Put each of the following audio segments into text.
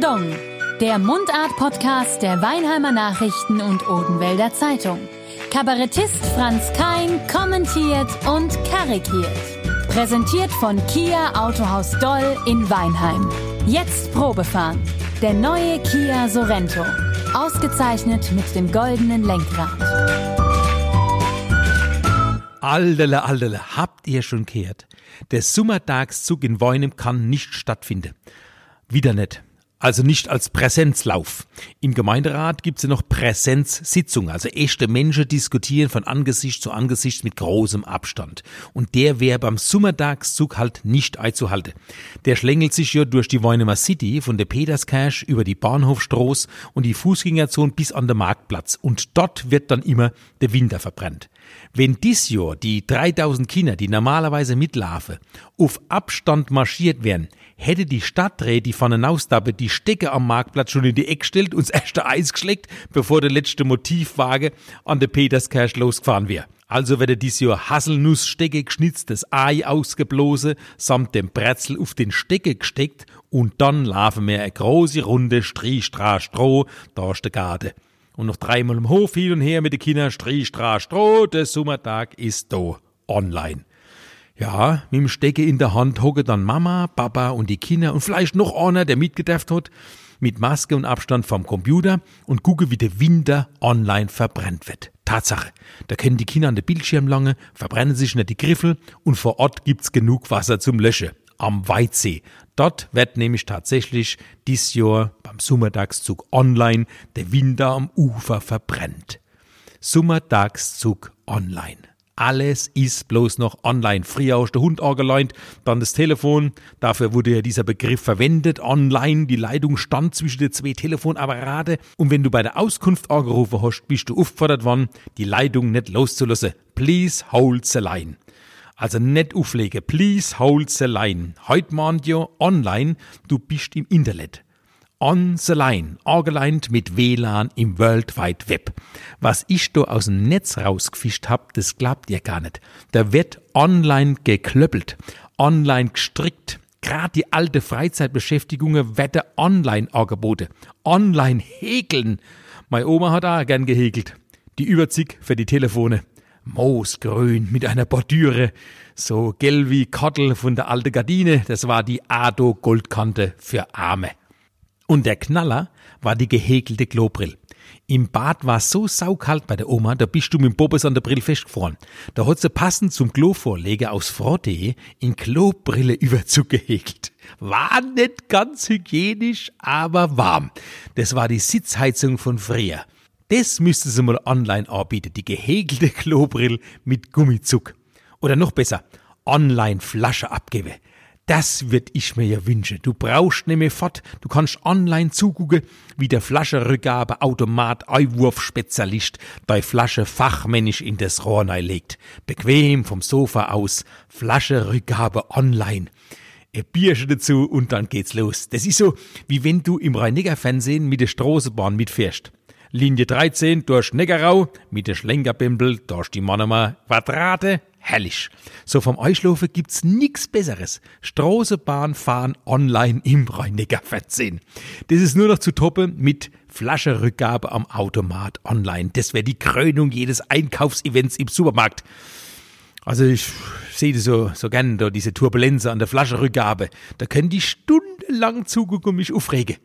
Pardon, der Mundart-Podcast der Weinheimer Nachrichten und Odenwälder Zeitung. Kabarettist Franz Kein kommentiert und karikiert. Präsentiert von Kia Autohaus Doll in Weinheim. Jetzt Probefahren. Der neue Kia Sorento. Ausgezeichnet mit dem goldenen Lenkrad. Aldele, aldele, habt ihr schon gehört? Der Sommertagszug in Weinem kann nicht stattfinden. Wieder nicht. Also nicht als Präsenzlauf. Im Gemeinderat gibt's ja noch Präsenzsitzungen, also echte Menschen diskutieren von Angesicht zu Angesicht mit großem Abstand. Und der wäre beim Sommertagszug halt nicht einzuhalten. Der schlängelt sich ja durch die Weinemer City von der Peterskirche über die Bahnhofstraße und die Fußgängerzone bis an den Marktplatz. Und dort wird dann immer der Winter verbrannt. Wenn dies Jahr die 3000 Kinder, die normalerweise mitlaufen, auf Abstand marschiert wären, hätte die Stadträte die von Nausdappe die Stecke am Marktplatz schon in die Ecke gestellt und das erste Eis geschleckt, bevor der letzte Motivwagen an der Peterskirche losgefahren wäre. Also werde dies Jahr Haselnussstecke geschnitztes Ei ausgeblose, samt dem Brezel auf den Stecke gesteckt und dann laufen wir eine große Runde Strich, Stra, Stroh, ist der Garten. Und noch dreimal im Hof hin und her mit den Kindern Strich, Stra, Stroh, der Sommertag ist da online. Ja, mit dem Stecke in der Hand hocke dann Mama, Papa und die Kinder und vielleicht noch einer, der mitgedacht hat, mit Maske und Abstand vom Computer und gucke, wie der Winter online verbrennt wird. Tatsache. Da können die Kinder an der Bildschirm lange, verbrennen sich nicht die Griffel und vor Ort gibt's genug Wasser zum Löschen. Am Weitsee. Dort wird nämlich tatsächlich dies Jahr beim Sommertagszug online der Winter am Ufer verbrennt. Sommertagszug online. Alles ist bloß noch online. Früher aus der Hund angeleint, dann das Telefon. Dafür wurde ja dieser Begriff verwendet. Online. Die Leitung stand zwischen den zwei Telefonapparate. Und wenn du bei der Auskunft angerufen hast, bist du aufgefordert worden, die Leitung nicht loszulassen. Please hold the line. Also nicht auflegen. Please hold the line. Heute mahnt ja online, du bist im Internet on the line, angeleint mit WLAN im World Wide Web. Was ich da aus dem Netz rausgefischt hab, das glaubt ihr gar nicht. Da wird online geklöppelt, online gestrickt. Gerade die alte Freizeitbeschäftigungen werden online angeboten. Online häkeln. Meine Oma hat auch gern gehäkelt. Die Überzig für die Telefone. Moosgrün mit einer Bordüre. So gelb wie Kottel von der alten Gardine. Das war die Ado Goldkante für Arme. Und der Knaller war die gehäkelte Klobrill. Im Bad war so saukalt bei der Oma, da bist du mit dem Bobes an der Brill festgefroren. Da hat sie passend zum Klovorleger aus Frottee in Klobrille Überzug. War nicht ganz hygienisch, aber warm. Das war die Sitzheizung von früher. Das müsste sie mal online anbieten, die gehäkelte Klobrill mit Gummizug. Oder noch besser, online Flasche abgeben. Das wird ich mir ja wünschen. Du brauchst nämlich fort, du kannst online zugucken, wie der Flaschenrückgabe Automat Eiwurf-Spezialist deine Flasche fachmännisch in das Rohr legt. Bequem vom Sofa aus, Flaschenrückgabe online. Ein Bierchen dazu und dann geht's los. Das ist so, wie wenn du im Rhein-Neckar-Fernsehen mit der Straßenbahn mitfährst. Linie 13 durch Neckarau, mit der Schlenkerbimbel durch die Monomer Quadrate, herrlich. So vom Eischlafen gibt's nix Besseres. Straßenbahn fahren online im Rhein-Neckar-Fernsehen. Das ist nur noch zu toppen mit Flaschenrückgabe am Automat online. Das wäre die Krönung jedes Einkaufsevents im Supermarkt. Also ich sehe das so, so gern, da diese Turbulenz an der Flaschenrückgabe. Da können die stundenlang zugucken und mich aufregen.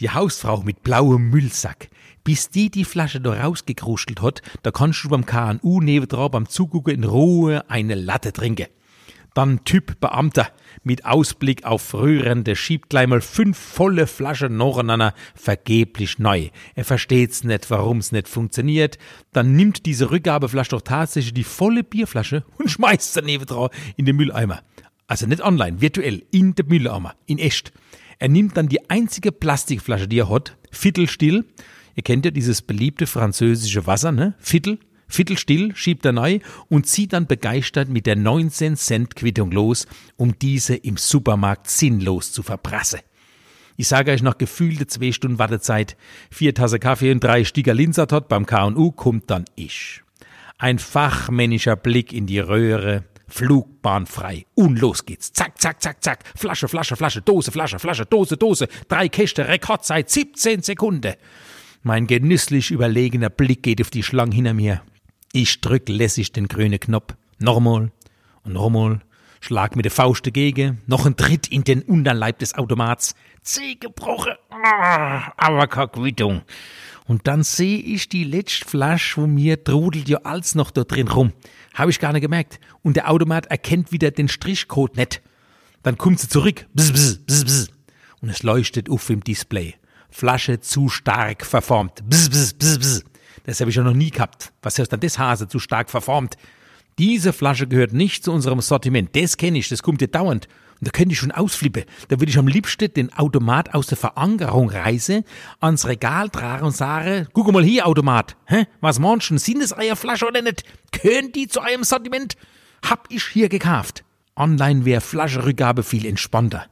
Die Hausfrau mit blauem Müllsack. Bis die die Flasche da rausgekruschelt hat, da kannst du beim KNU nebendran beim Zugucken in Ruhe eine Latte trinken. Dann Typ Beamter mit Ausblick auf Rühren, der schiebt gleich mal fünf volle Flaschen nacheinander vergeblich neu. Er versteht's nicht, warum's nicht funktioniert. Dann nimmt diese Rückgabeflasche doch tatsächlich die volle Bierflasche und schmeißt sie nebendran in den Mülleimer. Also nicht online, virtuell, in den Mülleimer, in echt. Er nimmt dann die einzige Plastikflasche, die er hat, viertelstill. Ihr kennt ja dieses beliebte französische Wasser, ne? Viertel, viertelstill schiebt er neu und zieht dann begeistert mit der 19 Cent Quittung los, um diese im Supermarkt sinnlos zu verprassen. Ich sage euch nach gefühlte zwei Stunden Wartezeit, vier Tasse Kaffee und drei Stieger Linsertot beim K&U kommt dann ich. Ein fachmännischer Blick in die Röhre, Flugbahn frei. Und los geht's. Zack, zack, zack, zack. Flasche, Flasche, Flasche, Dose, Flasche, Flasche, Dose, Dose. Drei Käste, Rekordzeit, 17 Sekunden. Mein genüsslich überlegener Blick geht auf die Schlange hinter mir. Ich drück lässig den grünen Knopf. Nochmal und nochmal. Schlag mit der Faust dagegen. Noch ein Tritt in den Unterleib des Automats. Zeh gebrochen. Ah, aber keine Quittung. Und dann sehe ich die letzte Flasche von mir trudelt ja alles noch da drin rum. Habe ich gar nicht gemerkt. Und der Automat erkennt wieder den Strichcode nicht. Dann kommt sie zurück. Bzz, bzz, bzz, bzz. Und es leuchtet auf im Display. Flasche zu stark verformt. Bzz, bzz, bzz, bzz. Das habe ich ja noch nie gehabt. Was heißt dann das Hase zu stark verformt? Diese Flasche gehört nicht zu unserem Sortiment. Das kenne ich, das kommt dir dauernd. Und da könnte ich schon ausflippen. Da würde ich am liebsten den Automat aus der Verankerung reißen, ans Regal tragen und sagen, guck mal hier, Automat. Hä? Was du, sind es eure Flasche oder nicht? Können die zu eurem Sortiment? Hab ich hier gekauft. Online wäre Flaschenrückgabe viel entspannter.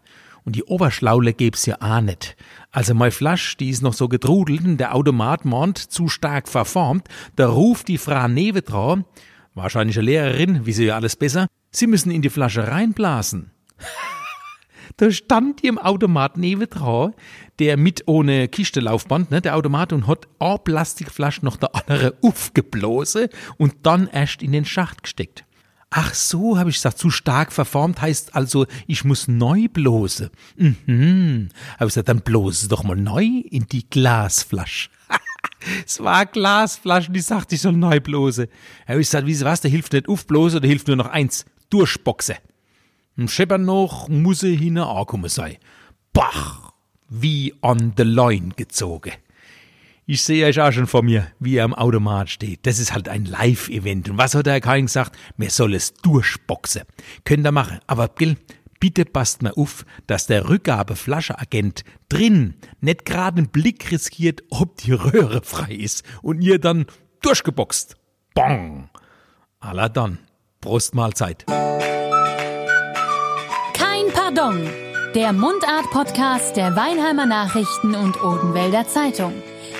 Und die Oberschlaule gäb's ja auch nicht. Also meine Flasche, die ist noch so getrudelt und der Automat meint, zu stark verformt, da ruft die Frau neben dran, wahrscheinlich eine Lehrerin, wie sie ja alles besser, sie müssen in die Flasche reinblasen. da stand im Automat neben dran, der mit ohne Kistelaufband, ne, der Automat, und hat eine Plastikflasche noch der andere aufgeblasen und dann erst in den Schacht gesteckt. Ach so, habe ich gesagt, zu stark verformt heißt also, ich muss neu blose. Mhm. Habe ich gesagt, dann blose doch mal neu in die Glasflasche. es war Glasflasche, die sagte, ich soll neu blose. Habe ich gesagt, wie was, da hilft nicht aufblose, da hilft nur noch eins, durchboxe. Im Scheppern noch muss er hinten ankommen sein. Bach, wie on the line gezogen. Ich sehe euch auch schon vor mir, wie er am Automat steht. Das ist halt ein Live-Event. Und was hat der Herr Kain gesagt? Wir soll es durchboxen. Könnt ihr machen. Aber Gil, bitte passt mal auf, dass der Rückgabeflascheagent drin nicht gerade einen Blick riskiert, ob die Röhre frei ist und ihr dann durchgeboxt. Bong. Alla dann. Prost Mahlzeit. Kein Pardon. Der Mundart-Podcast der Weinheimer Nachrichten und Odenwälder Zeitung.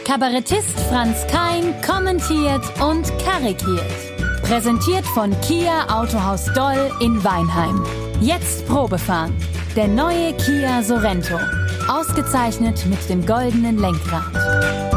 Kabarettist Franz Kein kommentiert und karikiert. Präsentiert von Kia Autohaus Doll in Weinheim. Jetzt Probefahren. Der neue Kia Sorento. Ausgezeichnet mit dem goldenen Lenkrad.